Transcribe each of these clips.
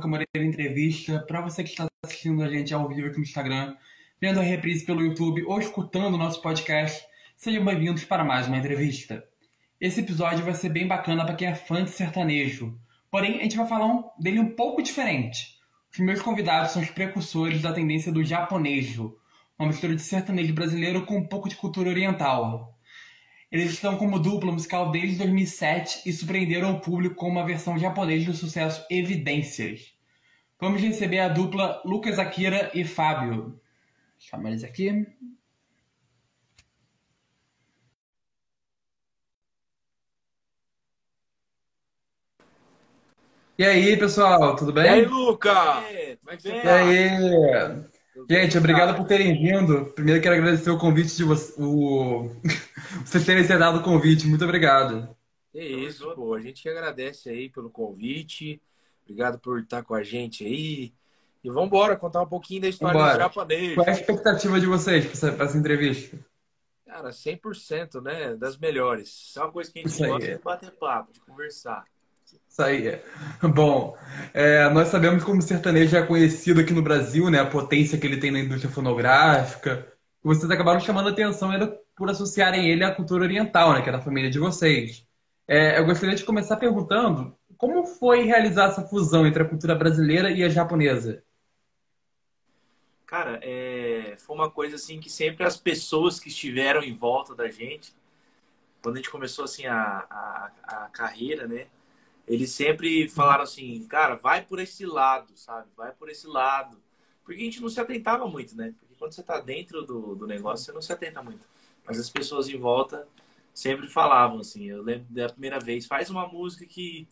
Luca Moreira Entrevista. Para você que está assistindo a gente ao vivo aqui no Instagram, vendo a reprise pelo YouTube ou escutando o nosso podcast, sejam bem-vindos para mais uma entrevista. Esse episódio vai ser bem bacana para quem é fã de sertanejo, porém a gente vai falar um, dele um pouco diferente. Os meus convidados são os precursores da tendência do japonejo, uma mistura de sertanejo brasileiro com um pouco de cultura oriental. Eles estão como dupla musical desde 2007 e surpreenderam o público com uma versão japonesa do sucesso Evidências. Vamos receber a dupla Lucas Akira e Fábio. Chama eles aqui. E aí, pessoal, tudo bem? E aí, Luca? Como é que você E tá? aí? Gente, obrigado por terem vindo. Primeiro quero agradecer o convite de vocês, o... vocês terem aceitado o convite. Muito obrigado. É isso, pô. A gente que agradece aí pelo convite. Obrigado por estar com a gente aí. E vamos embora contar um pouquinho da história Vambora. do japonês. Qual é a expectativa de vocês para essa, entrevista? Cara, 100%, né? Das melhores. É uma coisa que a gente Isso aí. gosta de bater papo, de conversar. Isso aí. Bom, é, nós sabemos como o sertanejo é conhecido aqui no Brasil, né? A potência que ele tem na indústria fonográfica. Vocês acabaram chamando a atenção ainda por associarem ele à cultura oriental, né? Que é da família de vocês. É, eu gostaria de começar perguntando como foi realizar essa fusão entre a cultura brasileira e a japonesa? Cara, é, foi uma coisa assim que sempre as pessoas que estiveram em volta da gente, quando a gente começou assim a, a, a carreira, né? Eles sempre falaram assim, cara, vai por esse lado, sabe? Vai por esse lado. Porque a gente não se atentava muito, né? Porque quando você tá dentro do, do negócio, você não se atenta muito. Mas as pessoas em volta sempre falavam assim. Eu lembro da primeira vez, faz uma música que,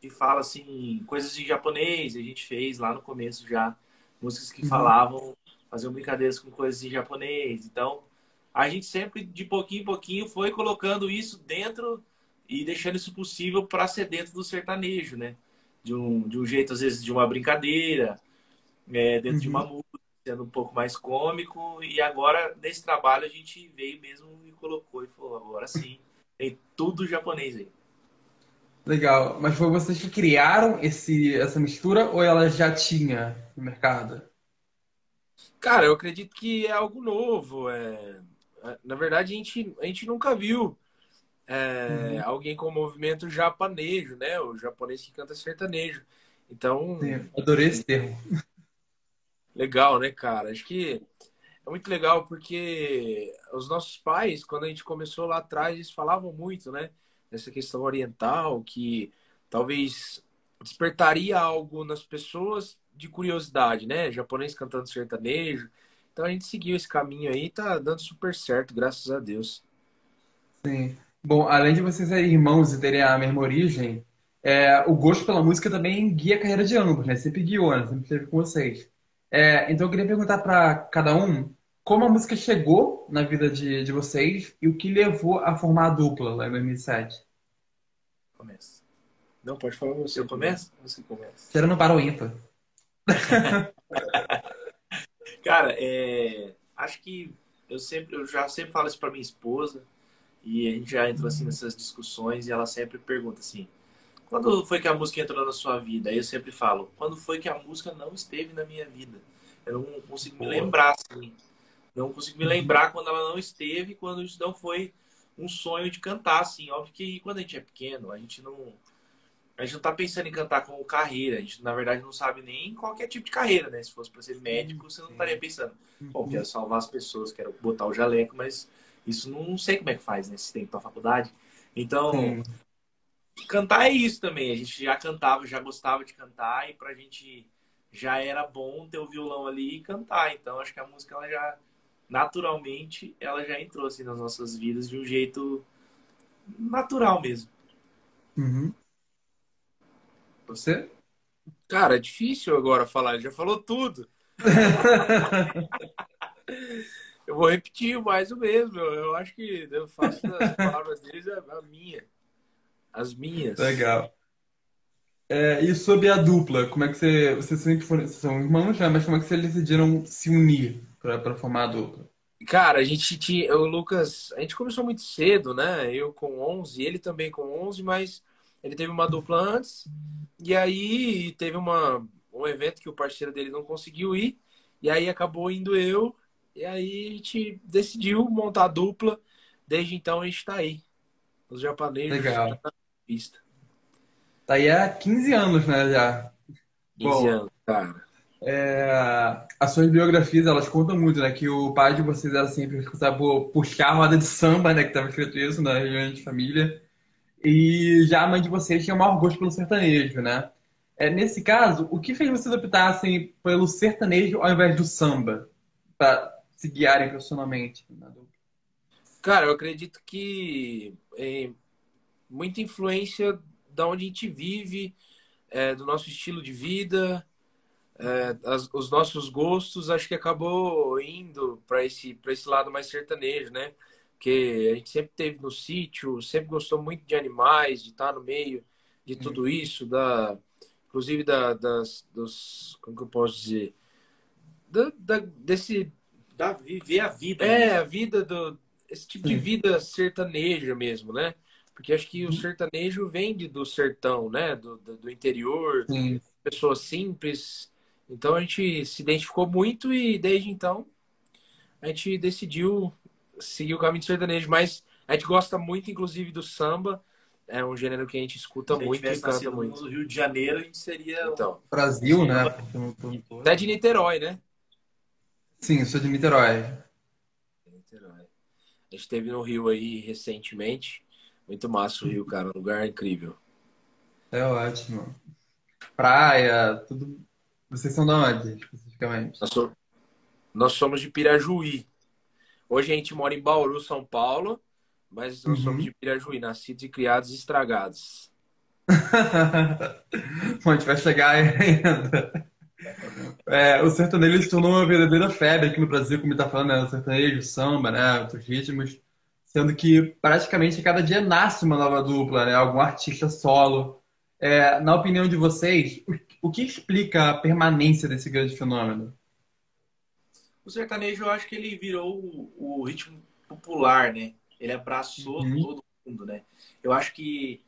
que fala assim, coisas em japonês. A gente fez lá no começo já músicas que Uhum. falavam, faziam brincadeiras com coisas em japonês. Então, a gente sempre, de pouquinho em pouquinho, foi colocando isso dentro e deixando isso possível para ser dentro do sertanejo, né? De um, de um jeito, às vezes, de uma brincadeira, é, dentro de uma música, sendo um pouco mais cômico. E agora, nesse trabalho, a gente veio mesmo e colocou e falou: agora sim, tem tudo japonês aí. Legal. Mas foi vocês que criaram esse, essa mistura ou ela já tinha no mercado? Cara, eu acredito que é algo novo. É... Na verdade, a gente, a gente nunca viu é, Uhum. alguém com movimento japonejo, né? O japonês que canta sertanejo. Então, Sim, adorei esse termo. legal, né, cara? Acho que é muito legal porque os nossos pais, quando a gente começou lá atrás, eles falavam muito, né? Dessa questão oriental, que talvez despertaria algo nas pessoas de curiosidade, né? Japonês cantando sertanejo. Então a gente seguiu esse caminho aí, tá dando super certo, graças a Deus. Sim. Bom, além de vocês serem irmãos e terem a mesma origem, é, o gosto pela música também guia a carreira de ambos, né? Sempre guiou, né? Sempre esteve com vocês. É, então eu queria perguntar para cada um como a música chegou na vida de, de vocês e o que levou a formar a dupla lá em 2007. Começa. Não, pode falar você. Eu começo? Você começa. Tirando para o ímpar. Cara, é, acho que eu sempre, eu já sempre falo isso pra minha esposa e a gente já entra assim nessas discussões e ela sempre pergunta assim: quando foi que a música entrou na sua vida? Aí eu sempre falo: quando foi que a música não esteve na minha vida? Eu não consigo me lembrar assim, não consigo me lembrar quando ela não esteve, quando isso não foi um sonho de cantar assim. Óbvio que quando a gente é pequeno, a gente não a gente não tá pensando em cantar como carreira. A gente, na verdade, não sabe nem qualquer tipo de carreira, né? Se fosse para ser médico, você não estaria pensando, bom, quero salvar as pessoas, quero botar o jaleco, mas isso não sei como é que faz, né? Se tem que ir pra faculdade. Então, Sim. cantar é isso também. A gente já cantava, já gostava de cantar e pra gente já era bom ter o violão ali e cantar. Então, acho que a música, ela já, naturalmente, ela já entrou assim nas nossas vidas de um jeito natural mesmo. Uhum. Você? Cara, é difícil agora falar, ele já falou tudo. Eu vou repetir mais o mesmo. Eu, eu acho que eu faço das palavras deles a, a minha. As minhas. Legal. É, e sobre a dupla, como é que você, vocês sempre foram, vocês são irmãos já, mas como é que vocês decidiram se unir para formar a dupla? Cara, a gente tinha. O Lucas. A gente começou muito cedo, né? Eu com 11, ele também com 11, mas Ele teve uma dupla antes, e aí teve uma, um evento que o parceiro dele não conseguiu ir, e aí acabou indo eu, e aí a gente decidiu montar a dupla. Desde então a gente está aí. Os japoneses Legal. tá na pista. Tá aí há 15 anos, né, já. 15 Bom. anos, cara. É, as suas biografias, elas contam muito, né? Que o pai de vocês era sempre responsável por puxar a roda de samba, né? Que estava escrito isso na reunião de família. E já a mãe de vocês tinha maior gosto pelo sertanejo, né? É, nesse caso, o que fez vocês optassem pelo sertanejo ao invés do samba? Se guiarem profissionalmente? né? Cara, eu acredito que é, muita influência da onde a gente vive, é, do nosso estilo de vida, é, as- os nossos gostos, acho que acabou indo para esse, esse lado mais sertanejo, né? Porque a gente sempre teve no sítio, sempre gostou muito de animais, de estar no meio de tudo isso, da, inclusive da, das, dos, como que eu posso dizer? Da, da- desse Dá, viver a vida. é, né? a vida do. Esse tipo de vida sertaneja mesmo, né? Porque acho que o sertanejo vem do sertão, né? Do, do, do interior, Sim. pessoas simples. Então a gente se identificou muito e desde então a gente decidiu seguir o caminho do sertanejo. Mas a gente gosta muito, inclusive, do samba. É um gênero que a gente escuta Se a gente muito e canta muito. no Rio de Janeiro, a gente seria. um- Então, Brasil, né? Até de Niterói, né? Sim, eu sou de Niterói. Niterói. A gente esteve no Rio aí recentemente. Muito massa o Rio, cara. Um lugar incrível. É ótimo. Praia, tudo. Vocês são de onde, especificamente? Nós, so- nós somos de Pirajuí. Hoje a gente mora em Bauru, São Paulo, mas nós Uhum. somos de Pirajuí, nascidos e criados e estragados. Bom, a gente vai chegar ainda. É, o sertanejo se tornou uma verdadeira febre aqui no Brasil, como está falando, né? O sertanejo, o samba, né? Outros ritmos. Sendo que praticamente a cada dia nasce uma nova dupla, né? Algum artista solo. É, na opinião de vocês, o, que explica a permanência desse grande fenômeno? O sertanejo, eu acho que ele virou o, o ritmo popular, né? Ele abraçou Uhum. todo mundo, né? Eu acho que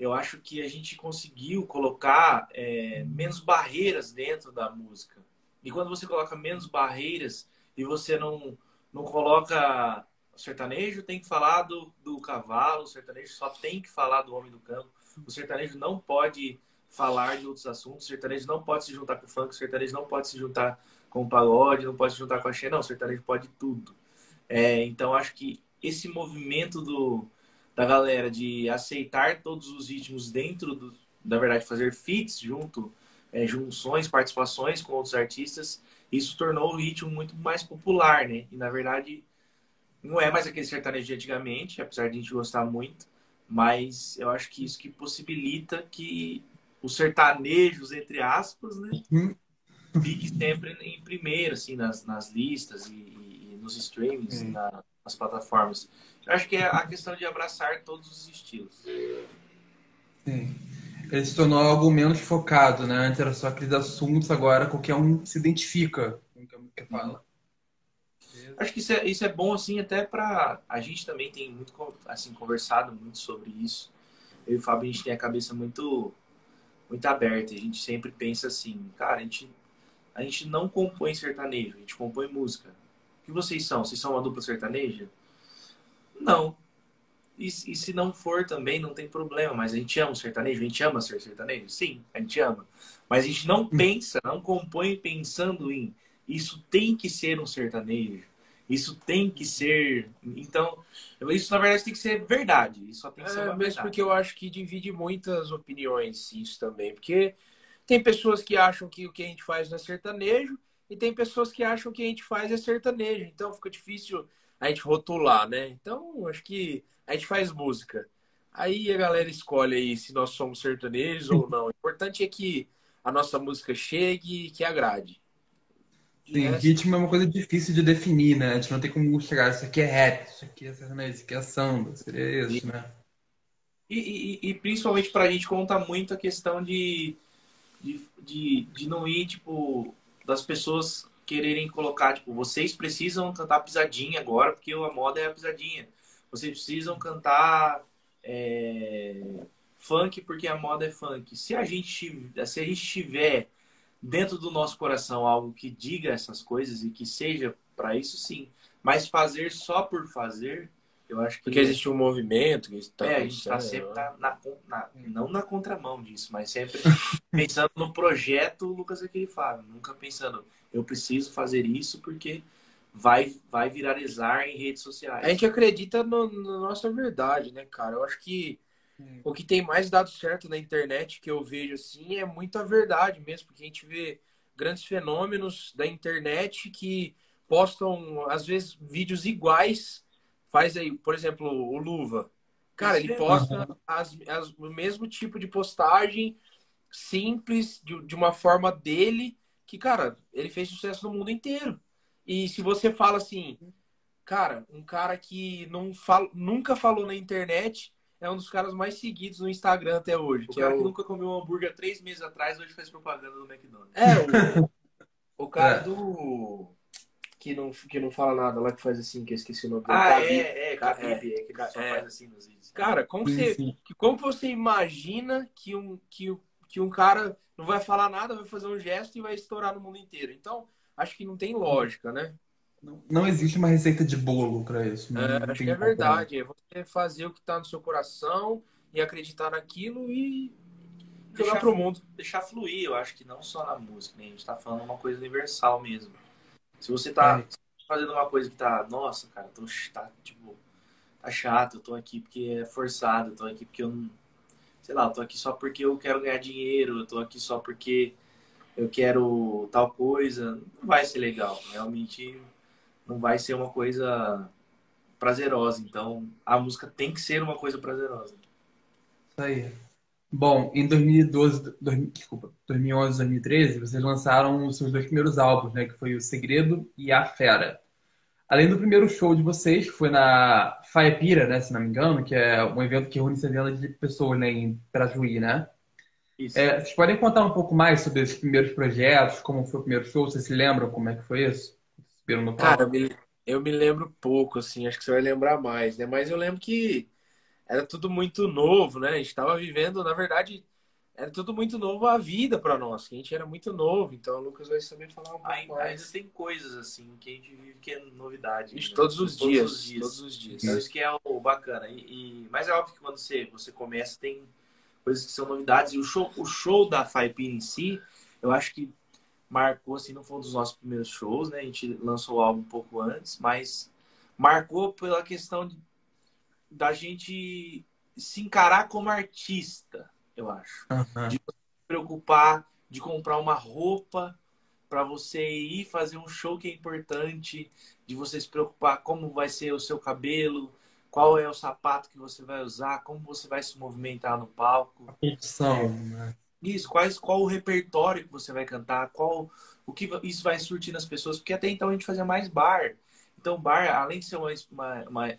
eu acho que a gente conseguiu colocar é, menos barreiras dentro da música. E quando você coloca menos barreiras e você não, não coloca o sertanejo tem que falar do, do cavalo, o sertanejo só tem que falar do homem do campo, o sertanejo não pode falar de outros assuntos, o sertanejo não pode se juntar com o funk, o sertanejo não pode se juntar com o pagode, não pode se juntar com a Xê, não, o sertanejo pode tudo. É, então acho que esse movimento do, da galera de aceitar todos os ritmos dentro do, na verdade, fazer feats junto, é, junções, participações com outros artistas, isso tornou o ritmo muito mais popular, né? E na verdade não é mais aquele sertanejo de antigamente, apesar de a gente gostar muito, mas eu acho que isso que possibilita que os sertanejos, entre aspas, né? Hum. Fique sempre em primeiro, assim, nas, nas listas e, e- nos streamings, Hum. na- nas plataformas. Eu acho que é a questão de abraçar todos os estilos. Sim. Ele se tornou algo menos focado, né? Antes era só aqueles assuntos, agora qualquer um se identifica com o que a música fala. Acho que isso é, isso é bom, assim, até pra... A gente também tem muito, assim, conversado muito sobre isso. Eu e o Fábio, a gente tem a cabeça muito, muito aberta. A gente sempre pensa assim, cara, a gente, a gente não compõe sertanejo, a gente compõe música. Que vocês são? Vocês são uma dupla sertaneja? Não. E, e se não for também, não tem problema. Mas a gente ama o sertanejo? A gente ama ser sertanejo? Sim, a gente ama. Mas a gente não pensa, não compõe pensando em isso tem que ser um sertanejo. Isso tem que ser. Então, isso na verdade tem que ser verdade. Isso só tem que ser É, uma mesmo verdade. porque eu acho que divide muitas opiniões isso também. Porque tem pessoas que acham que o que a gente faz não é sertanejo e tem pessoas que acham que a gente faz é sertanejo. Então fica difícil a gente rotular, né? Então acho que a gente faz música. Aí a galera escolhe aí se nós somos sertanejos ou não. O importante é que a nossa música chegue e que agrade. De Sim, resto, ritmo é uma coisa difícil de definir, né? A gente não tem como chegar, isso aqui é rap, isso aqui é sertanejo, isso aqui é samba, seria isso, né? E, e- e principalmente pra gente conta muito a questão de, de, de, de não ir, tipo, das pessoas quererem colocar, tipo, vocês precisam cantar pisadinha agora, porque a moda é a pisadinha. Vocês precisam cantar é, funk porque a moda é funk. Se a gente, se a gente tiver dentro do nosso coração algo que diga essas coisas e que seja para isso, sim. Mas fazer só por fazer, eu acho que. Porque existe um movimento que está. É, a gente está sempre na, na, na, não na contramão disso, mas sempre pensando no projeto Lucas Aquele Fábio. Nunca pensando, eu preciso fazer isso porque vai, vai viralizar em redes sociais. A gente acredita no, na nossa verdade, né, cara? Eu acho que o que tem mais dado certo na internet que eu vejo assim é muita verdade mesmo, porque a gente vê grandes fenômenos da internet que postam às vezes vídeos iguais. Faz aí, por exemplo, o Luva. Cara, ele posta as, as, o mesmo tipo de postagem simples, de, de uma forma dele, que, cara, ele fez sucesso no mundo inteiro. E se você fala assim, cara, um cara que não fala, nunca falou na internet é um dos caras mais seguidos no Instagram até hoje. O que cara é o... que nunca comeu um hambúrguer três meses atrás, hoje faz propaganda no McDonald's. É, o, o cara é. do. Que não, que não fala nada lá, que faz assim, que eu esqueci o nome dele. Ah, é, é, Khabib, é, que ele só é. faz assim nos vídeos. Cara, como, sim, você, sim. como você imagina que um, que, que um cara não vai falar nada, vai fazer um gesto e vai estourar no mundo inteiro? Então, acho que não tem lógica, né? Não, não existe uma receita de bolo para isso. Né? É, acho que é verdade. É você fazer o que está no seu coração e acreditar naquilo e jogar para o mundo. Deixar fluir, eu acho que não só na música, né? a gente está falando uma coisa universal mesmo. Se você está é. fazendo uma coisa que tá, nossa, cara, tô, tá, tipo, tá chato, eu tô aqui porque é forçado, eu tô aqui porque eu não. Sei lá, eu tô aqui só porque eu quero ganhar dinheiro, eu tô aqui só porque eu quero tal coisa, não vai ser legal. Realmente não vai ser uma coisa prazerosa. Então, a música tem que ser uma coisa prazerosa. Isso aí. Bom, em 2012, desculpa, 2011, 2013, vocês lançaram os seus dois primeiros álbuns, né? Que foi O Segredo e A Fera. Além do primeiro show de vocês, que foi na Faepira, né? Se não me engano, que é um evento que reúne centenas de pessoas né, em Trajuí, né? Isso. É, vocês podem contar um pouco mais sobre esses primeiros projetos, como foi o primeiro show? Vocês se lembram como é que foi isso? Cara, eu me, eu me lembro pouco, assim, acho que você vai lembrar mais, né? Mas eu lembro que era tudo muito novo, né? A gente estava vivendo, na verdade, era tudo muito novo a vida para nós, que a gente era muito novo, então o Lucas vai saber falar um pouco ainda, mais. Ainda tem coisas assim que a gente vive que é novidade. Isso, né? todos, os todos dias, os dias. Todos os dias. Então, isso que é o bacana. E, e, mas é óbvio que quando você, você começa, tem coisas que são novidades. E o show, o show da Faipin em si, eu acho que marcou, assim, não foi um dos nossos primeiros shows, né? A gente lançou o álbum um pouco antes, mas marcou pela questão de, da gente se encarar como artista, eu acho. Uhum. De se preocupar, de comprar uma roupa para você ir fazer um show que é importante, de você se preocupar como vai ser o seu cabelo, qual é o sapato que você vai usar, como você vai se movimentar no palco. A produção, né? Isso, quais, qual o repertório que você vai cantar, qual o que isso vai surtir nas pessoas, porque até então a gente fazia mais bar. Então, bar, além de ser uma, uma, uma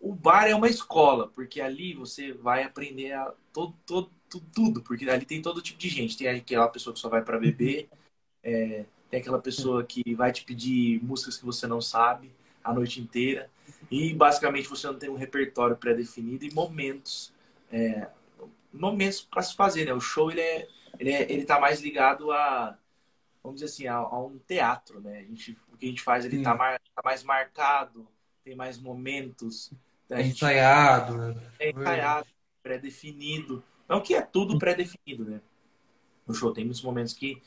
o bar é uma escola, porque ali você vai aprender a todo, todo, tudo, porque ali tem todo tipo de gente. Tem aquela pessoa que só vai para beber, é, tem aquela pessoa que vai te pedir músicas que você não sabe a noite inteira, e basicamente você não tem um repertório pré-definido e momentos é, momentos para se fazer, né? O show ele é, ele é, ele tá mais ligado a vamos dizer assim, a, a um teatro, né? A gente, o que a gente faz ele tá, mar, tá, mais marcado, tem mais momentos, é ensaiado, né? é ensaiado, pré-definido. Não que é tudo pré-definido, né? O show tem muitos momentos que,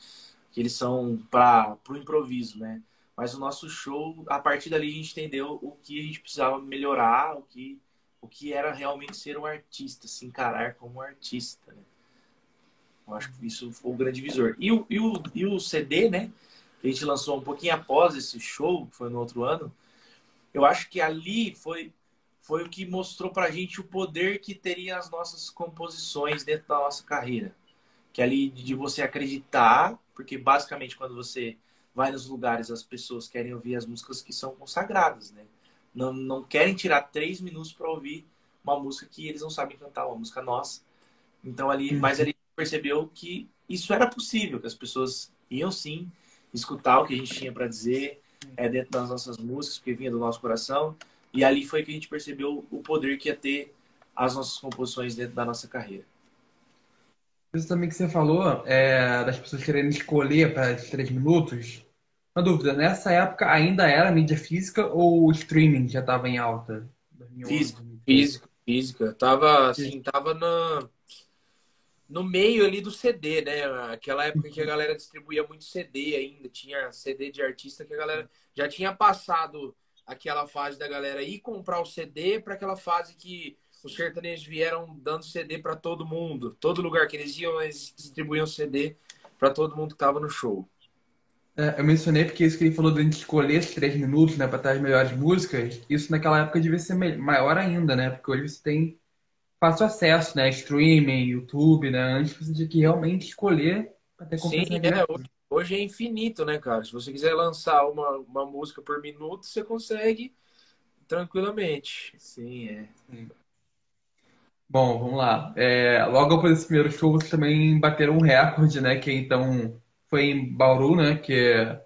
que eles são para o improviso, né? Mas o nosso show, a partir dali a gente entendeu o que a gente precisava melhorar, o que o que era realmente ser um artista, se encarar como um artista. Né? Eu acho que isso foi o grande visor. E o, e o, e o CD, né? Que a gente lançou um pouquinho após esse show, que foi no outro ano, eu acho que ali foi, foi o que mostrou pra gente o poder que teria as nossas composições dentro da nossa carreira. Que ali de você acreditar, porque basicamente quando você vai nos lugares, as pessoas querem ouvir as músicas que são consagradas, né? não, não querem tirar três minutos para ouvir uma música que eles não sabem cantar, uma música nossa. Então ali, uhum. mas ele percebeu que isso era possível, que as pessoas iam sim escutar o que a gente tinha para dizer é, dentro das nossas músicas, porque vinha do nosso coração. E ali foi que a gente percebeu o poder que ia ter as nossas composições dentro da nossa carreira. Isso também que você falou, é, das pessoas querendo escolher para esses três minutos. Uma dúvida, nessa época ainda era mídia física ou o streaming já estava em alta? Física, física, física. Tava, assim, tava na, no meio ali do CD, né? Aquela época que a galera distribuía muito CD ainda. Tinha CD de artista que a galera já tinha passado aquela fase da galera ir comprar o CD para aquela fase que os sertanejos vieram dando CD para todo mundo. Todo lugar que eles iam, eles distribuíam CD para todo mundo que estava no show. É, eu mencionei porque isso que ele falou de a gente escolher esses três minutos, né, para ter as melhores músicas. Isso naquela época devia ser maior ainda, né? Porque hoje você tem fácil acesso, né? Streaming, YouTube, né? Antes você tinha que realmente escolher para ter Sim, é, hoje, hoje, é infinito, né, cara? Se você quiser lançar uma, uma música por minuto, você consegue tranquilamente. Sim, é. Sim. Bom, vamos lá. É, logo após esse primeiro show, vocês também bateram um recorde, né? Que então foi em Bauru, né? Que,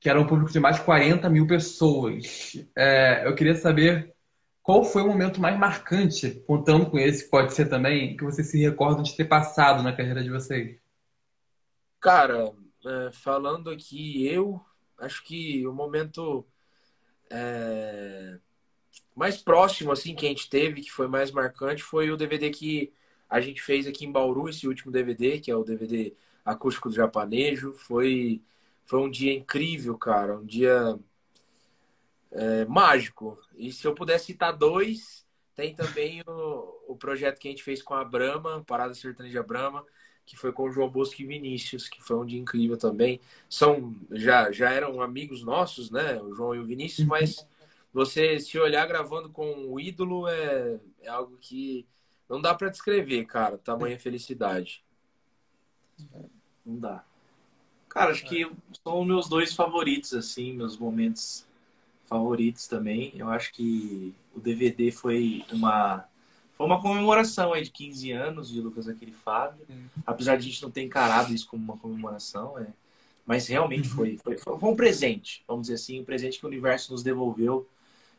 que era um público de mais de 40 mil pessoas. É, eu queria saber qual foi o momento mais marcante, contando com esse, pode ser também, que vocês se recordam de ter passado na carreira de vocês? Cara, é, falando aqui, eu acho que o momento é, mais próximo assim que a gente teve, que foi mais marcante, foi o DVD que a gente fez aqui em Bauru, esse último DVD, que é o DVD acústico do Japanejo. Foi, foi um dia incrível, cara, um dia é, mágico. E se eu pudesse citar dois, tem também o, o projeto que a gente fez com a Brama, Parada Sertaneja Brama, que foi com o João Bosco e Vinícius, que foi um dia incrível também. São já já eram amigos nossos, né, o João e o Vinícius, uhum. mas você se olhar gravando com o ídolo é, é algo que não dá para descrever, cara, tamanha felicidade. Não dá. Cara, acho que são meus dois favoritos, assim, meus momentos favoritos também. Eu acho que o DVD foi uma foi uma comemoração aí de 15 anos de Lucas Aquele Fábio. Apesar de a gente não ter encarado isso como uma comemoração, é, mas realmente uhum. foi, foi, foi um presente, vamos dizer assim, um presente que o universo nos devolveu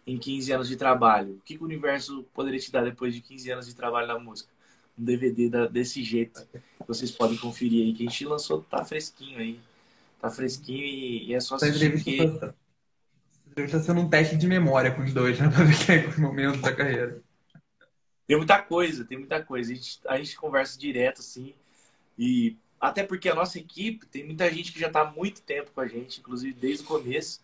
em 15 anos de trabalho. O que, que o universo poderia te dar depois de 15 anos de trabalho na música? Um DVD da, desse jeito. Vocês podem conferir aí, que a gente lançou, tá fresquinho aí. Tá fresquinho e, e é só assistir. Porque... Está sendo um teste de memória com os dois, né? Pra ver quem é o momento da carreira. Tem muita coisa, tem muita coisa. A gente, a gente conversa direto, assim. E até porque a nossa equipe tem muita gente que já está há muito tempo com a gente, inclusive desde o começo.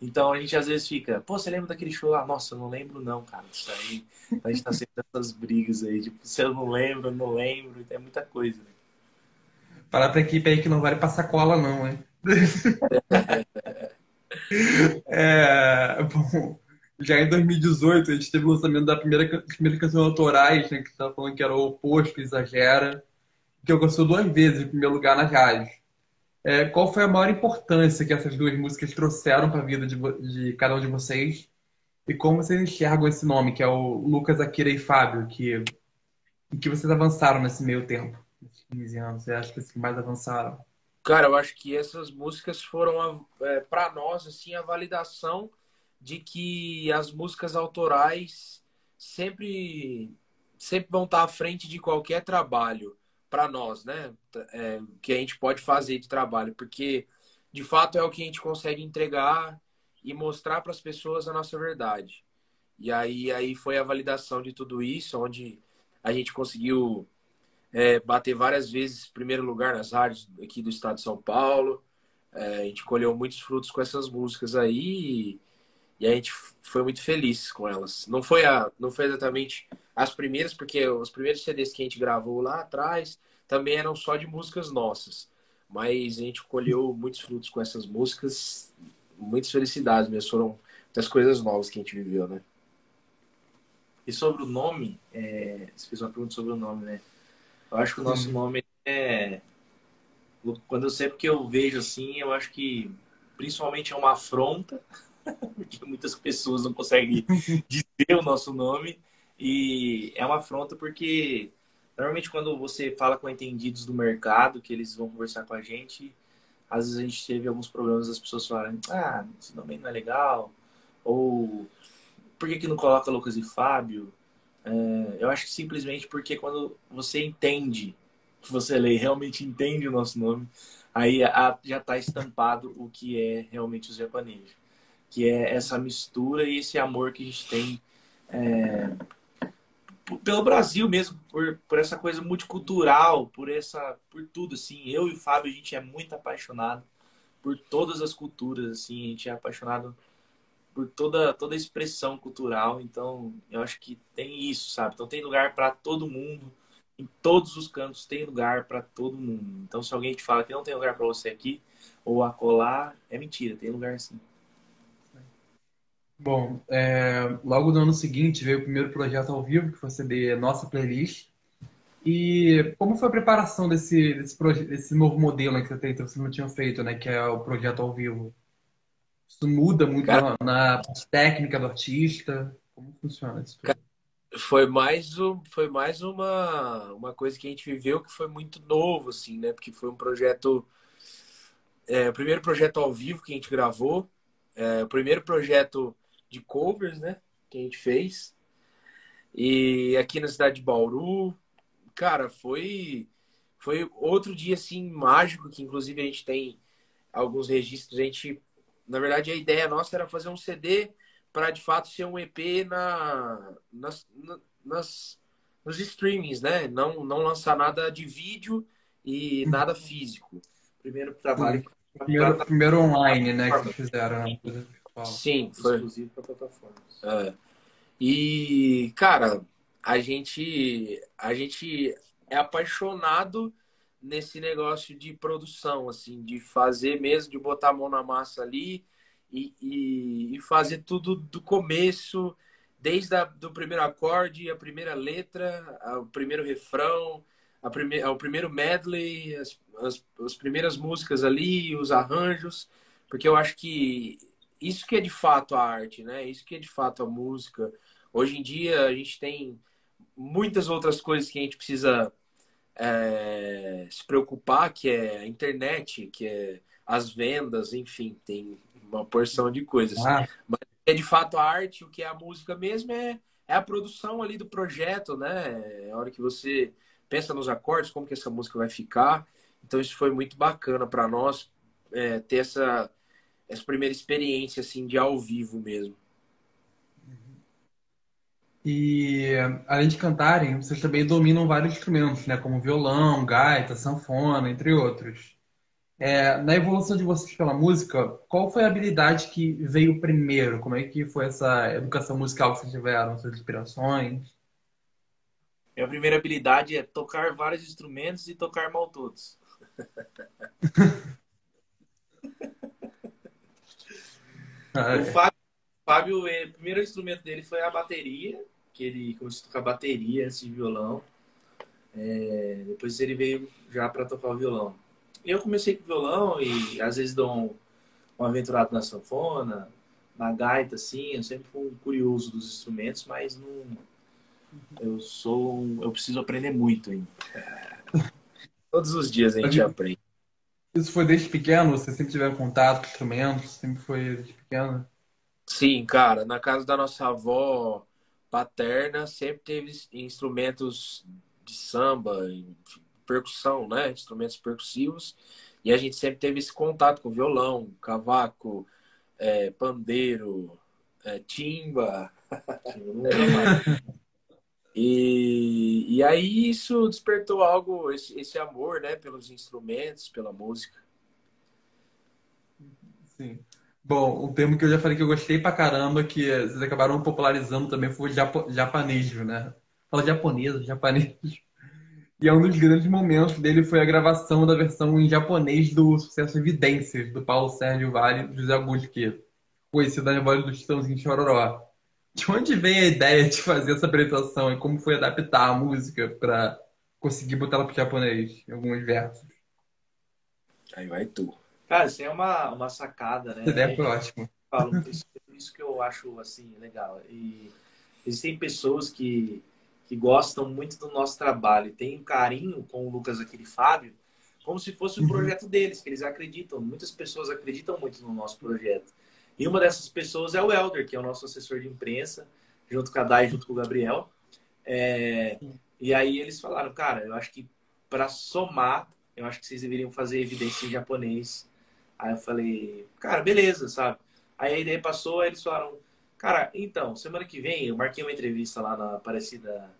Então a gente às vezes fica, pô, você lembra daquele show lá? Nossa, eu não lembro não, cara. Isso aí. A gente tá sempre nessas brigas aí, tipo, se eu não lembro, eu não lembro, é muita coisa. Né? Falar pra equipe aí que não vale passar cola, não, hein? é, bom, já em 2018 a gente teve o lançamento da primeira, primeira canção autorais, né, que você tava falando que era o oposto, exagera, que alcançou duas vezes em primeiro lugar nas rádios. É, qual foi a maior importância que essas duas músicas trouxeram para a vida de, de, cada um de vocês? E como vocês enxergam esse nome, que é o Lucas, Akira e Fábio, que, que vocês avançaram nesse meio tempo, nesses 15 anos? Você acha que assim, mais avançaram? Cara, eu acho que essas músicas foram, é, para nós, assim, a validação de que as músicas autorais sempre, sempre vão estar à frente de qualquer trabalho para nós, né? É, que a gente pode fazer de trabalho, porque de fato é o que a gente consegue entregar e mostrar para as pessoas a nossa verdade. E aí, aí foi a validação de tudo isso, onde a gente conseguiu é, bater várias vezes primeiro lugar nas rádios aqui do estado de São Paulo. É, a gente colheu muitos frutos com essas músicas aí e, e, a gente foi muito feliz com elas. Não foi, a, não foi exatamente as primeiras, porque os primeiros CDs que a gente gravou lá atrás também eram só de músicas nossas. Mas a gente colheu muitos frutos com essas músicas, muitas felicidades mesmo. Foram muitas coisas novas que a gente viveu, né? E sobre o nome, é... você fez uma pergunta sobre o nome, né? Eu acho que o nosso nome é. Quando eu sempre que eu vejo assim, eu acho que principalmente é uma afronta, porque muitas pessoas não conseguem dizer o nosso nome. E é uma afronta porque Normalmente, quando você fala com entendidos do mercado, que eles vão conversar com a gente, às vezes a gente teve alguns problemas das pessoas falarem: ah, esse nome não é legal, ou por que, que não coloca Lucas e Fábio? É, eu acho que simplesmente porque quando você entende, que você lê realmente entende o nosso nome, aí já está estampado o que é realmente os japoneses. Que é essa mistura e esse amor que a gente tem é, pelo Brasil mesmo, por, por essa coisa multicultural, por essa, por tudo assim. Eu e o Fábio a gente é muito apaixonado por todas as culturas, assim, a gente é apaixonado por toda toda a expressão cultural. Então, eu acho que tem isso, sabe? Então tem lugar para todo mundo. Em todos os cantos tem lugar para todo mundo. Então, se alguém te fala que não tem lugar para você aqui ou acolá, é mentira, tem lugar sim. Bom, é, logo no ano seguinte veio o primeiro projeto ao vivo, que foi CD Nossa Playlist. E como foi a preparação desse, desse, desse novo modelo que você, tem, que você não tinha feito, né, que é o projeto ao vivo? Isso muda muito Cara, na, na técnica do artista? Como funciona isso? Foi mais, um, foi mais uma, uma coisa que a gente viveu que foi muito novo, assim, né? Porque foi um projeto... É, o primeiro projeto ao vivo que a gente gravou. É, o primeiro projeto de covers, né? Que a gente fez. E aqui na cidade de Bauru, cara, foi foi outro dia assim mágico que inclusive a gente tem alguns registros. A gente, na verdade, a ideia nossa era fazer um CD para de fato ser um EP na nas, nas nos streamings, né? Não não lançar nada de vídeo e nada físico. Primeiro trabalho. Primeiro, primeiro online, né, que fizeram. Né? Sim, foi. Exclusivo para plataformas. É. E, cara, a gente, a gente é apaixonado nesse negócio de produção, assim, de fazer mesmo, de botar a mão na massa ali e, e, e fazer tudo do começo, desde a, do primeiro acorde, a primeira letra, o primeiro refrão, a prime, o primeiro medley, as, as, as primeiras músicas ali, os arranjos, porque eu acho que isso que é de fato a arte, né? Isso que é de fato a música. Hoje em dia a gente tem muitas outras coisas que a gente precisa é, se preocupar, que é a internet, que é as vendas, enfim, tem uma porção de coisas. Ah. Mas é de fato a arte, o que é a música mesmo é, é a produção ali do projeto, né? É a hora que você pensa nos acordes, como que essa música vai ficar. Então isso foi muito bacana para nós é, ter essa essa primeira experiência assim de ao vivo mesmo. E além de cantarem, vocês também dominam vários instrumentos, né? Como violão, gaita, sanfona, entre outros. É, na evolução de vocês pela música, qual foi a habilidade que veio primeiro? Como é que foi essa educação musical que vocês tiveram, suas inspirações? Minha primeira habilidade é tocar vários instrumentos e tocar mal todos. Ah, o é. Fábio, Fábio, o primeiro instrumento dele foi a bateria, que ele começou a tocar bateria antes de violão. É, depois ele veio já para tocar o violão. Eu comecei com violão e às vezes dou um, um aventurado na sanfona, na gaita, assim. Eu sempre fui um curioso dos instrumentos, mas não. Eu sou. Eu preciso aprender muito ainda. Todos os dias a gente aprende. Isso foi desde pequeno? Você sempre tiver contato com instrumentos? Sempre foi desde pequeno? Sim, cara. Na casa da nossa avó paterna sempre teve instrumentos de samba, percussão, né? Instrumentos percussivos. E a gente sempre teve esse contato com violão, cavaco, é, pandeiro, é, timba. E, e aí isso despertou algo, esse, esse amor, né, pelos instrumentos, pela música. Sim. Bom, o termo que eu já falei que eu gostei pra caramba, que vocês acabaram popularizando também, foi o japo, né? Fala japonês, japonês. E é um dos grandes momentos dele foi a gravação da versão em japonês do sucesso Evidências, do Paulo Sérgio Vale e José Augusto, que conhecido na voz do Chitãozinho Chororó. De onde vem a ideia de fazer essa apresentação e como foi adaptar a música para conseguir botar ela pro japonês em alguns versos? Aí vai tu. Cara, isso é uma, uma sacada, né? Ideia foi ótima. Falo, isso, isso que eu acho, assim, legal. E existem pessoas que, que gostam muito do nosso trabalho, tem um carinho com o Lucas aqui e Fábio, como se fosse um uhum. projeto deles, que eles acreditam. Muitas pessoas acreditam muito no nosso projeto. E uma dessas pessoas é o Elder, que é o nosso assessor de imprensa, junto com a Dai, junto com o Gabriel. É, e aí eles falaram, cara, eu acho que para somar, eu acho que vocês deveriam fazer evidência em japonês. Aí eu falei, cara, beleza, sabe? Aí a ideia passou, aí eles falaram, cara, então, semana que vem eu marquei uma entrevista lá na Aparecida,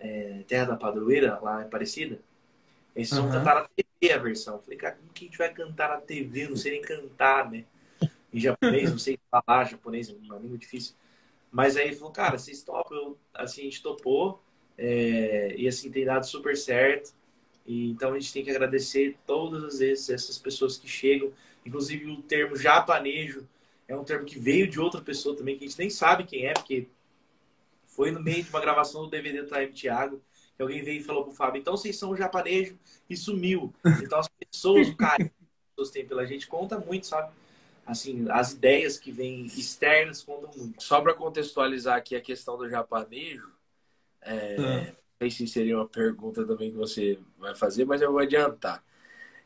é, Terra da Padroeira, lá em Aparecida. Eles vão uhum. cantar na TV a versão. Eu falei, cara, como que a gente vai cantar na TV? Eu não sei nem cantar, né? Em japonês, não sei falar japonês, é uma língua difícil. Mas aí ele falou, cara, vocês topam? Assim, a gente topou. É, e assim, tem dado super certo. E, então a gente tem que agradecer todas as vezes essas pessoas que chegam. Inclusive o termo japanejo é um termo que veio de outra pessoa também, que a gente nem sabe quem é, porque foi no meio de uma gravação do DVD do Time Thiago, que alguém veio e falou pro Fábio, então vocês são japanejo e sumiu. Então as pessoas, o carinho que as pessoas têm pela gente conta muito, sabe? Assim, as ideias que vêm externas contam muito. Só para contextualizar aqui a questão do japanejo, é, é. não sei se seria uma pergunta também que você vai fazer, mas eu vou adiantar.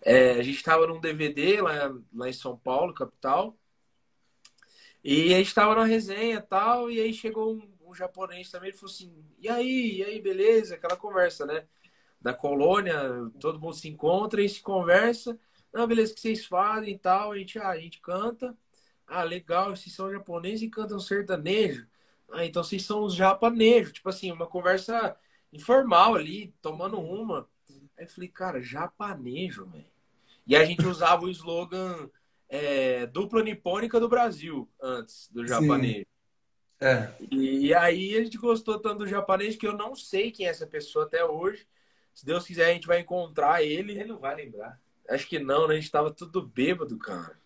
É, a gente estava num DVD lá, lá em São Paulo, capital, e a gente estava na resenha e tal, e aí chegou um, um, japonês também, ele falou assim, e aí, e aí, beleza? Aquela conversa, né? Da colônia, todo mundo se encontra e se conversa. Não, beleza, o que vocês fazem e tal? A gente, ah, a gente canta. Ah, legal, vocês são japoneses e cantam sertanejo. Ah, então vocês são os japanejos. Tipo assim, uma conversa informal ali, tomando uma. Aí eu falei, cara, japanejo, velho. E a gente usava o slogan é, dupla nipônica do Brasil antes do japonês. É. E, aí a gente gostou tanto do japonês que eu não sei quem é essa pessoa até hoje. Se Deus quiser, a gente vai encontrar ele. Ele não vai lembrar. Acho que não, né? A gente tava tudo bêbado, cara.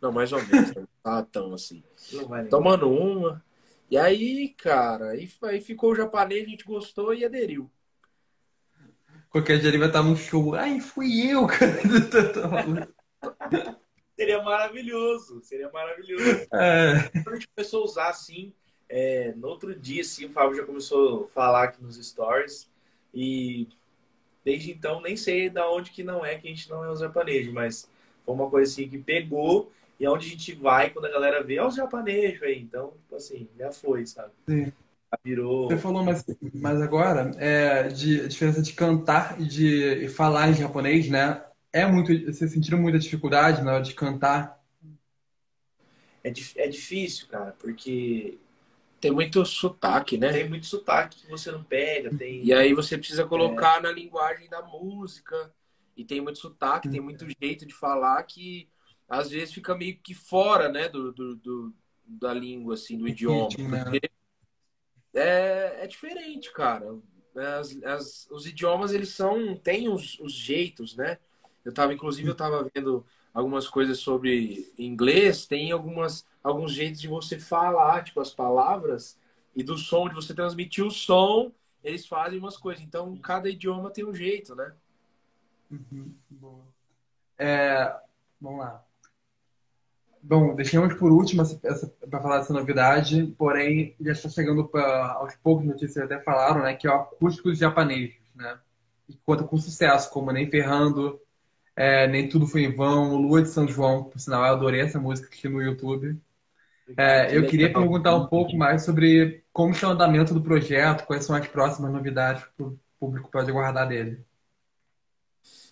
Não, mais ou menos. não tava tão assim. Tomando uma. E aí, cara, aí, aí ficou o japonês, a gente gostou e aderiu. Qualquer dia ele vai estar no show. Ai, fui eu, cara. Seria maravilhoso, seria maravilhoso. É. A gente começou a usar assim, é, no outro dia, assim, o Fábio já começou a falar aqui nos stories. E desde então nem sei da onde que não é que a gente não é os japoneses, mas foi uma coisa assim que pegou e é onde a gente vai quando a galera vê, ó, os japoneses aí. Então, tipo assim, já foi, sabe? Sim. Virou. Você falou, mas, mas agora, é, de a diferença de cantar e de falar em japonês, né? é muito. Vocês sentiram muita dificuldade na hora de cantar? É, é difícil, cara, porque. Tem muito sotaque, né? Tem muito sotaque que você não pega. Tem... E aí você precisa colocar é... na linguagem da música. E tem muito sotaque, tem muito jeito de falar que às vezes fica meio que fora, né, do, do, do da língua, assim, do idioma. Né? É, é diferente, cara. As, as, os idiomas, eles são, têm os, os jeitos, né? Eu tava, inclusive, eu tava vendo algumas coisas sobre inglês, tem algumas alguns jeitos de você falar, tipo as palavras e do som de você transmitir o som, eles fazem umas coisas. Então, cada idioma tem um jeito, né? Uhum, boa. É, vamos lá. Bom, deixamos por último para falar dessa novidade, porém já está chegando pra, aos poucos notícias até falaram, né, que é o acústico japoneses, né? E conta com sucesso, como Nem Ferrando, é, Nem Tudo Foi em Vão, Lua de São João, por sinal, eu adorei essa música aqui no YouTube. É, eu queria perguntar um pouco mais sobre como está o andamento do projeto, quais são as próximas novidades que o público pode aguardar dele.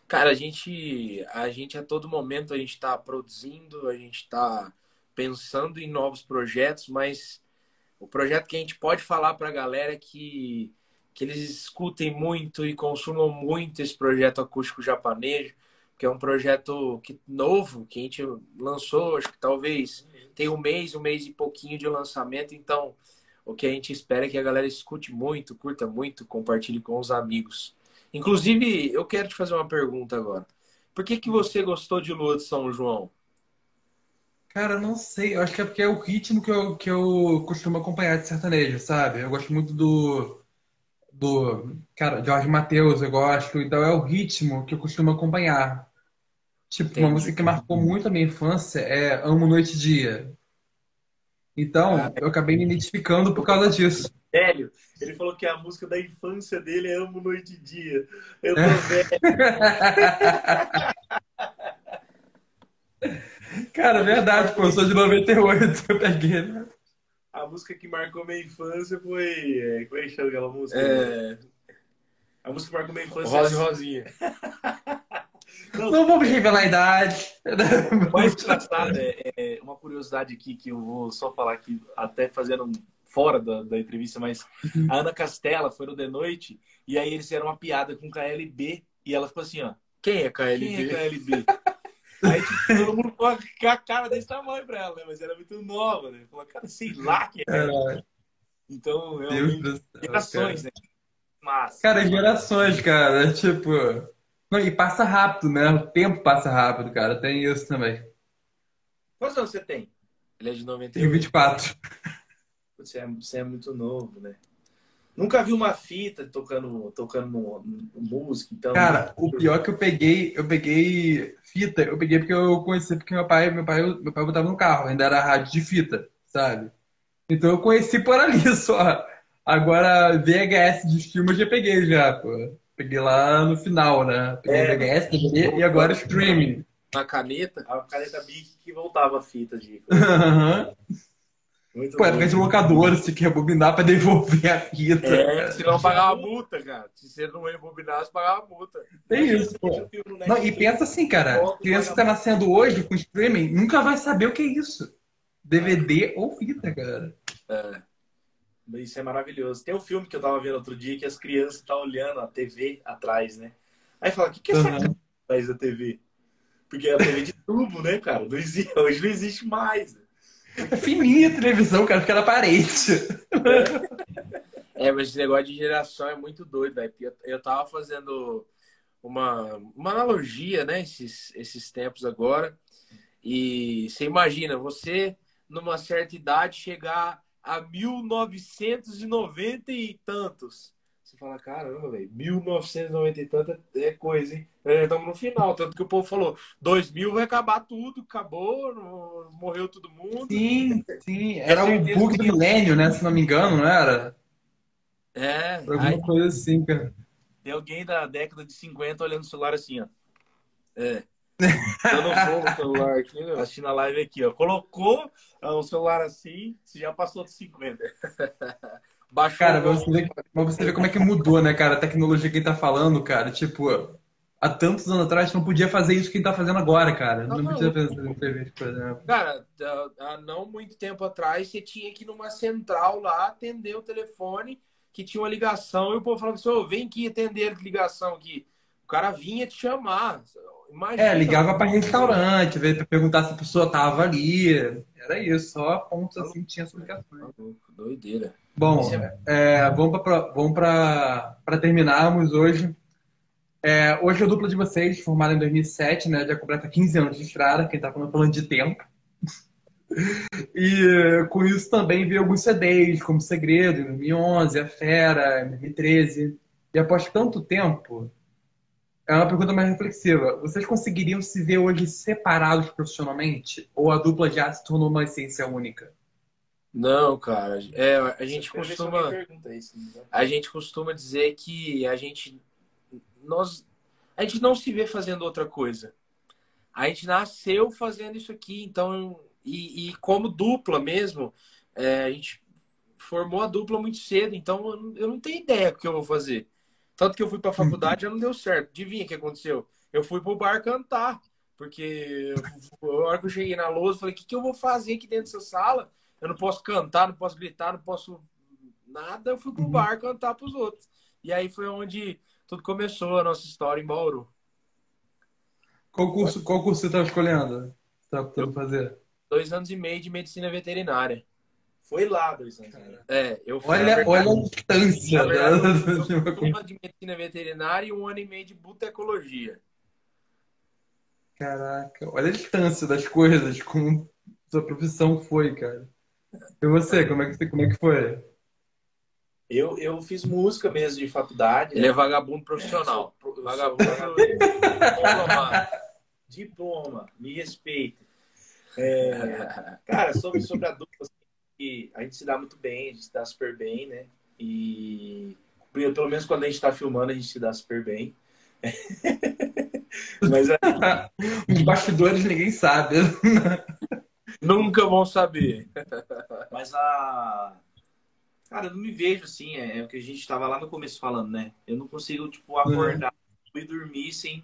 Cara, a gente, a gente a todo momento a gente está produzindo, a gente está pensando em novos projetos, mas o projeto que a gente pode falar para a galera é que, que eles escutem muito e consumam muito esse projeto acústico japonês, que é um projeto que, novo que a gente lançou, acho que talvez tem um mês, um mês e pouquinho de lançamento. Então, o que a gente espera é que a galera escute muito, curta muito, compartilhe com os amigos. Inclusive, eu quero te fazer uma pergunta agora. Por que, que você gostou de Lua de São João? Cara, não sei. Eu acho que é porque é o ritmo que eu, que eu costumo acompanhar de sertanejo, sabe? Eu gosto muito do, do cara, Jorge Mateus, eu gosto. Então é o ritmo que eu costumo acompanhar. Tipo, Entendi. uma música que marcou muito a minha infância é Amo Noite e Dia. Então, ah, eu acabei me identificando por causa disso. Velho, ele falou que a música da infância dele é Amo Noite e Dia. Eu tô velho. Cara, verdade, pô, eu sou de 98, eu peguei, né? A música que marcou minha infância foi. é, Como é que chama aquela música? É, A música que marcou minha infância. Rosa e Rosinha. Não, Não vamos revelar a idade. O mais engraçado é, é uma curiosidade aqui que eu vou só falar aqui, até fazendo fora da, da entrevista, mas a Ana Castela foi no The Noite e aí eles fizeram uma piada com KLB e ela ficou assim, ó. Quem é Quem é KLB? KLB? aí tipo, todo mundo ficou com a cara desse tamanho pra ela, né? Mas era muito nova, né? Falou, cara, sei lá quem é. Então, realmente, céu, gerações, né? Mas, Cara, gerações, cara. Tipo. Não, e passa rápido, né? O tempo passa rápido, cara. Tem isso também. quantos anos você tem? Ele é de Tenho 91. 24. Você é, você é muito novo, né? Nunca vi uma fita tocando, tocando música, então. Cara, o pior é que eu peguei, eu peguei fita, eu peguei porque eu conheci porque meu pai, meu pai, meu pai botava no carro, ainda era rádio de fita, sabe? Então eu conheci por ali só. Agora VHS de filme eu já peguei já, pô. Peguei lá no final, né? Peguei É. VHS, DVD e agora streaming. Na caneta. A caneta Bic que voltava a fita de. Aham. Muito Pô, época de locadora, você quer rebobinar pra devolver a fita. É, Se não pagar a multa, cara. Se você não rebobinar, você pagar a multa. Tem isso, pô. Não, e pensa assim, cara, criança que tá nascendo hoje com streaming nunca vai saber o que é isso. DVD ou fita, cara. Isso é maravilhoso. Tem um filme que eu tava vendo outro dia que as crianças estão olhando a TV atrás, né? Aí fala, o que, que é essa Uhum. atrás da TV? Porque é a TV de tubo, né, cara? Não existe, hoje não existe mais. É fininha a televisão, cara, fica na parede. É, mas esse negócio de geração é muito doido, velho. Eu, eu tava fazendo uma, uma analogia, né, esses, esses tempos agora. E você imagina, você, numa certa idade, chegar a 1990 e tantos. Você fala, caramba, velho, 1990 e tanto é- é coisa, hein? Já estamos no final, tanto que o povo falou, 2000 vai acabar tudo, acabou, não- morreu todo mundo. Sim, sim. Era o bug do milênio, né? Se não me engano, não era? É, Alguma aí coisa assim, cara. Tem alguém da década de 50 olhando o celular assim, ó. É. Eu não vou no celular aqui, né? Assistindo a live aqui, ó. Colocou ah, o celular assim, você já passou dos 50. Baixou Cara, o pra você, ver, pra você ver como é que mudou, né, cara? A tecnologia que ele tá falando, cara. Tipo, há tantos anos atrás não podia fazer isso que ele tá fazendo agora, cara. Não, Não, podia fazer entrevista, por exemplo. Cara, há- não muito tempo atrás, você tinha que ir numa central lá, atender o telefone, que tinha uma ligação, e o povo falava assim, ô, vem aqui atender a ligação aqui. O cara vinha te chamar. Imagina. É, ligava pra restaurante, pra perguntar se a pessoa tava ali. Era isso, só pontos assim tinha essa ligação. Doideira. Bom, é- é, vamos para vamos para terminarmos hoje. É, hoje a dupla de vocês, formada em 2007, né, já completa 15 anos de estrada, quem tá falando de tempo. E com isso também veio alguns CDs, como Segredo, em 2011, A Fera, em 2013. E após tanto tempo, é uma pergunta mais reflexiva. Vocês conseguiriam se ver hoje separados profissionalmente? Ou a dupla já se tornou uma essência única? Não, cara. É, a gente costuma. alguém pergunta isso, né? a gente costuma dizer que a gente nós a gente não se vê fazendo outra coisa. A gente nasceu fazendo isso aqui, então e, e como dupla mesmo, é, a gente formou a dupla muito cedo, então eu não, eu não tenho ideia do que eu vou fazer. Tanto que eu fui para a faculdade já não deu certo. Adivinha o que aconteceu? Eu fui pro bar cantar, porque a hora que eu cheguei na lousa, eu falei: o que, que eu vou fazer aqui dentro dessa sala? Eu não posso cantar, não posso gritar, não posso nada. Eu fui pro Uhum. bar cantar pros outros. E aí foi onde tudo começou a nossa história em Bauru. Qual curso, qual curso você estava escolhendo? Tá tentando fazer? Dois anos e meio de medicina veterinária. Foi lá dois anos. É, eu fui. Olha, verdade- olha a distância. um ano de medicina veterinária e um ano e meio de butecologia. Caraca, olha a distância das coisas, como sua profissão foi, cara. E você, como é que, como é que foi? Eu, eu fiz música mesmo de faculdade. Ele né? é vagabundo profissional. Eu sou- Vagabundo diplomado. Diploma, me respeita. É, cara, sobre, sobre a dupla, que a gente se dá muito bem, a gente se dá super bem, né? E pelo menos quando a gente tá filmando, a gente se dá super bem. Mas é, Os bastidores ninguém sabe. Nunca vão saber. Mas a. Cara, eu não me vejo assim, é, é o que a gente estava lá no começo falando, né? Eu não consigo, tipo, acordar uhum. e dormir sem.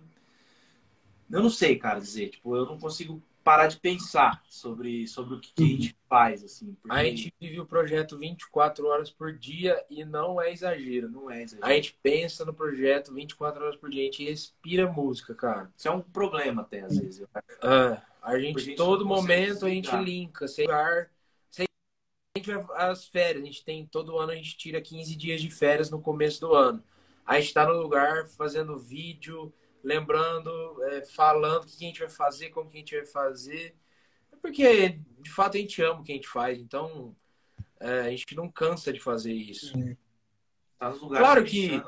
Eu não sei, cara, dizer. Tipo, eu não consigo parar de pensar sobre, sobre o que, a gente faz, assim. Porque... A gente vive o projeto 24 horas por dia e não é exagero. Não é exagero. A gente pensa no projeto 24 horas por dia, a gente respira música, cara. Isso é um problema até, às vezes. É, a gente, a gente todo momento, a gente linka. Sem lugar, sem... A gente vai às férias, a gente tem, todo ano a gente tira 15 dias de férias no começo do ano. A gente tá no lugar fazendo vídeo, lembrando, é, falando o que a gente vai fazer, como que a gente vai fazer. É porque, de fato, a gente ama o que a gente faz, então é, a gente não cansa de fazer isso. Tá claro que.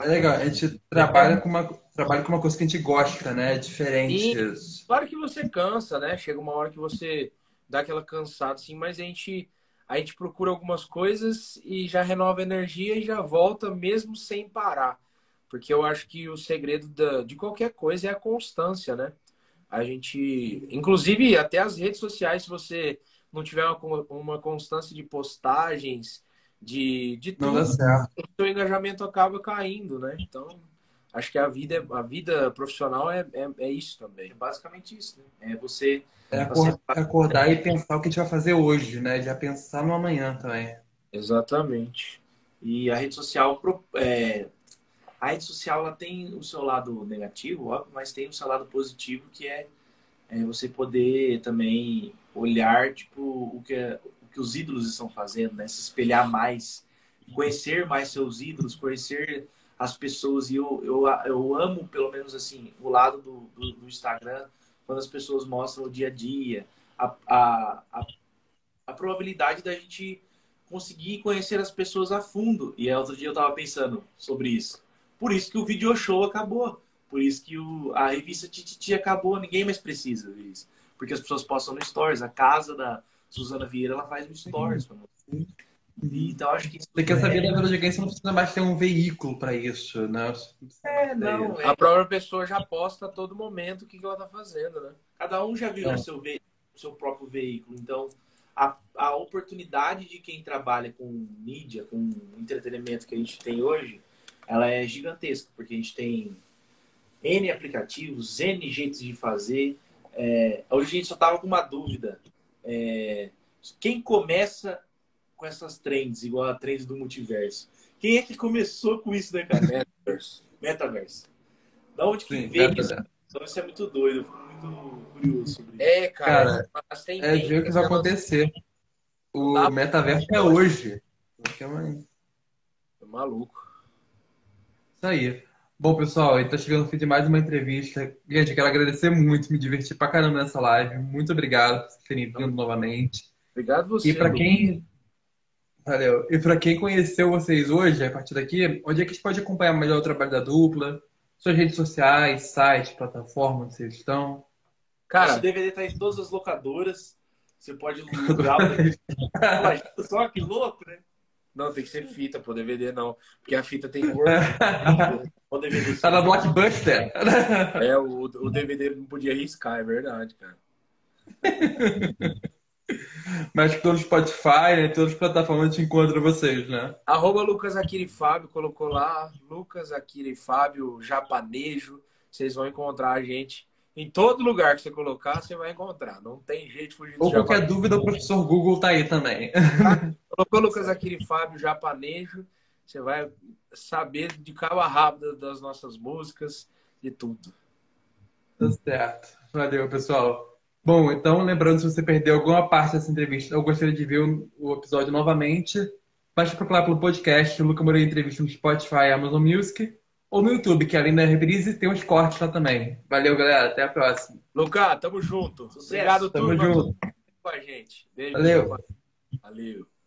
É legal, a gente trabalha com, uma, trabalha com uma coisa que a gente gosta, né? É diferente. E, claro que você cansa, né? Chega uma hora que você dá aquela cansada, assim, mas a gente, a gente procura algumas coisas e já renova a energia e já volta mesmo sem parar. Porque eu acho que o segredo da, de qualquer coisa é a constância, né? A gente, inclusive até as redes sociais, se você não tiver uma, uma constância de postagens, de, de tudo, não dá certo. o seu engajamento acaba caindo, né? Então, acho que a vida, a vida profissional é, é, é isso também. É basicamente isso, né? É você... É acordar, você... acordar e pensar o que a gente vai fazer hoje, né? Já pensar no amanhã também. Exatamente. E a rede social é, a rede social ela tem o seu lado negativo, óbvio, mas tem o seu lado positivo, que é, é você poder também olhar tipo, o, que, o que os ídolos estão fazendo, né? se espelhar mais, conhecer mais seus ídolos, conhecer as pessoas. E eu, eu, eu amo, pelo menos assim, o lado do, do, do Instagram, quando as pessoas mostram o dia a dia, a, a, a, a probabilidade da gente conseguir conhecer as pessoas a fundo. E outro dia eu estava pensando sobre isso por isso que o video show acabou. Por isso que o, a revista Tititi acabou. Ninguém mais precisa ver isso. Porque as pessoas postam no Stories. A casa da Suzana Vieira, ela faz no Stories. Uhum. então, acho que isso Você quer saber da você não precisa mais ter um veículo para isso, né? É, não. É. A própria pessoa já posta a todo momento o que, que ela tá fazendo, né? Cada um já viu é. o seu, seu próprio veículo. Então, a, a oportunidade de quem trabalha com mídia, com entretenimento que a gente tem hoje, ela é gigantesca, porque a gente tem N aplicativos, N jeitos de fazer. É, hoje a gente só tava com uma dúvida. É, quem começa com essas trends, igual a trend do multiverso? Quem é que começou com isso, né, cara? Metaverse. Metaverse. Da onde que Sim, veio isso? Então isso é muito doido, eu fico muito curioso sobre isso. É, cara, cara é ver o que vai acontecer. O metaverso é hoje. É maluco. Isso aí. Bom, pessoal, a gente tá chegando no fim de mais uma entrevista. Gente, eu quero agradecer muito, me diverti pra caramba nessa live. Muito obrigado por terem vindo novamente. Obrigado você. E para quem Valeu. E para quem conheceu vocês hoje, a partir daqui, onde é que a gente pode acompanhar melhor o trabalho da dupla? Suas redes sociais, site, plataforma onde vocês estão? Cara, o DVD tá em todas as locadoras. Você pode alugar. Só que louco, né? Não, tem que ser fita, pô, DVD não. Porque a fita tem cor. o DVD tá na Blockbuster. É, o, o DVD não podia riscar, é verdade, cara. Mas que no Spotify, né, todas as plataformas a gente encontra vocês, né? Arroba Lucas Akiri Fábio, colocou lá. Lucas Akiri Fábio, japanejo. Vocês vão encontrar a gente em todo lugar que você colocar, você vai encontrar. Não tem jeito de fugir Ou qualquer dúvida, o professor Google tá aí também. Tá? Colocou Lucas Aquile Fábio Japanejo, você vai saber de cabo a rabo das nossas músicas, de tudo. Tá certo. Valeu, pessoal. Bom, então, lembrando, se você perdeu alguma parte dessa entrevista ou gostaria de ver o episódio novamente, basta procurar pelo podcast Luca Moreira Entrevista no Spotify Amazon Music ou no YouTube, que além da reprise tem uns cortes lá também. Valeu, galera. Até a próxima. Lucas, tamo junto. Obrigado tamo junto. com a gente. Beijo. Valeu. Valeu.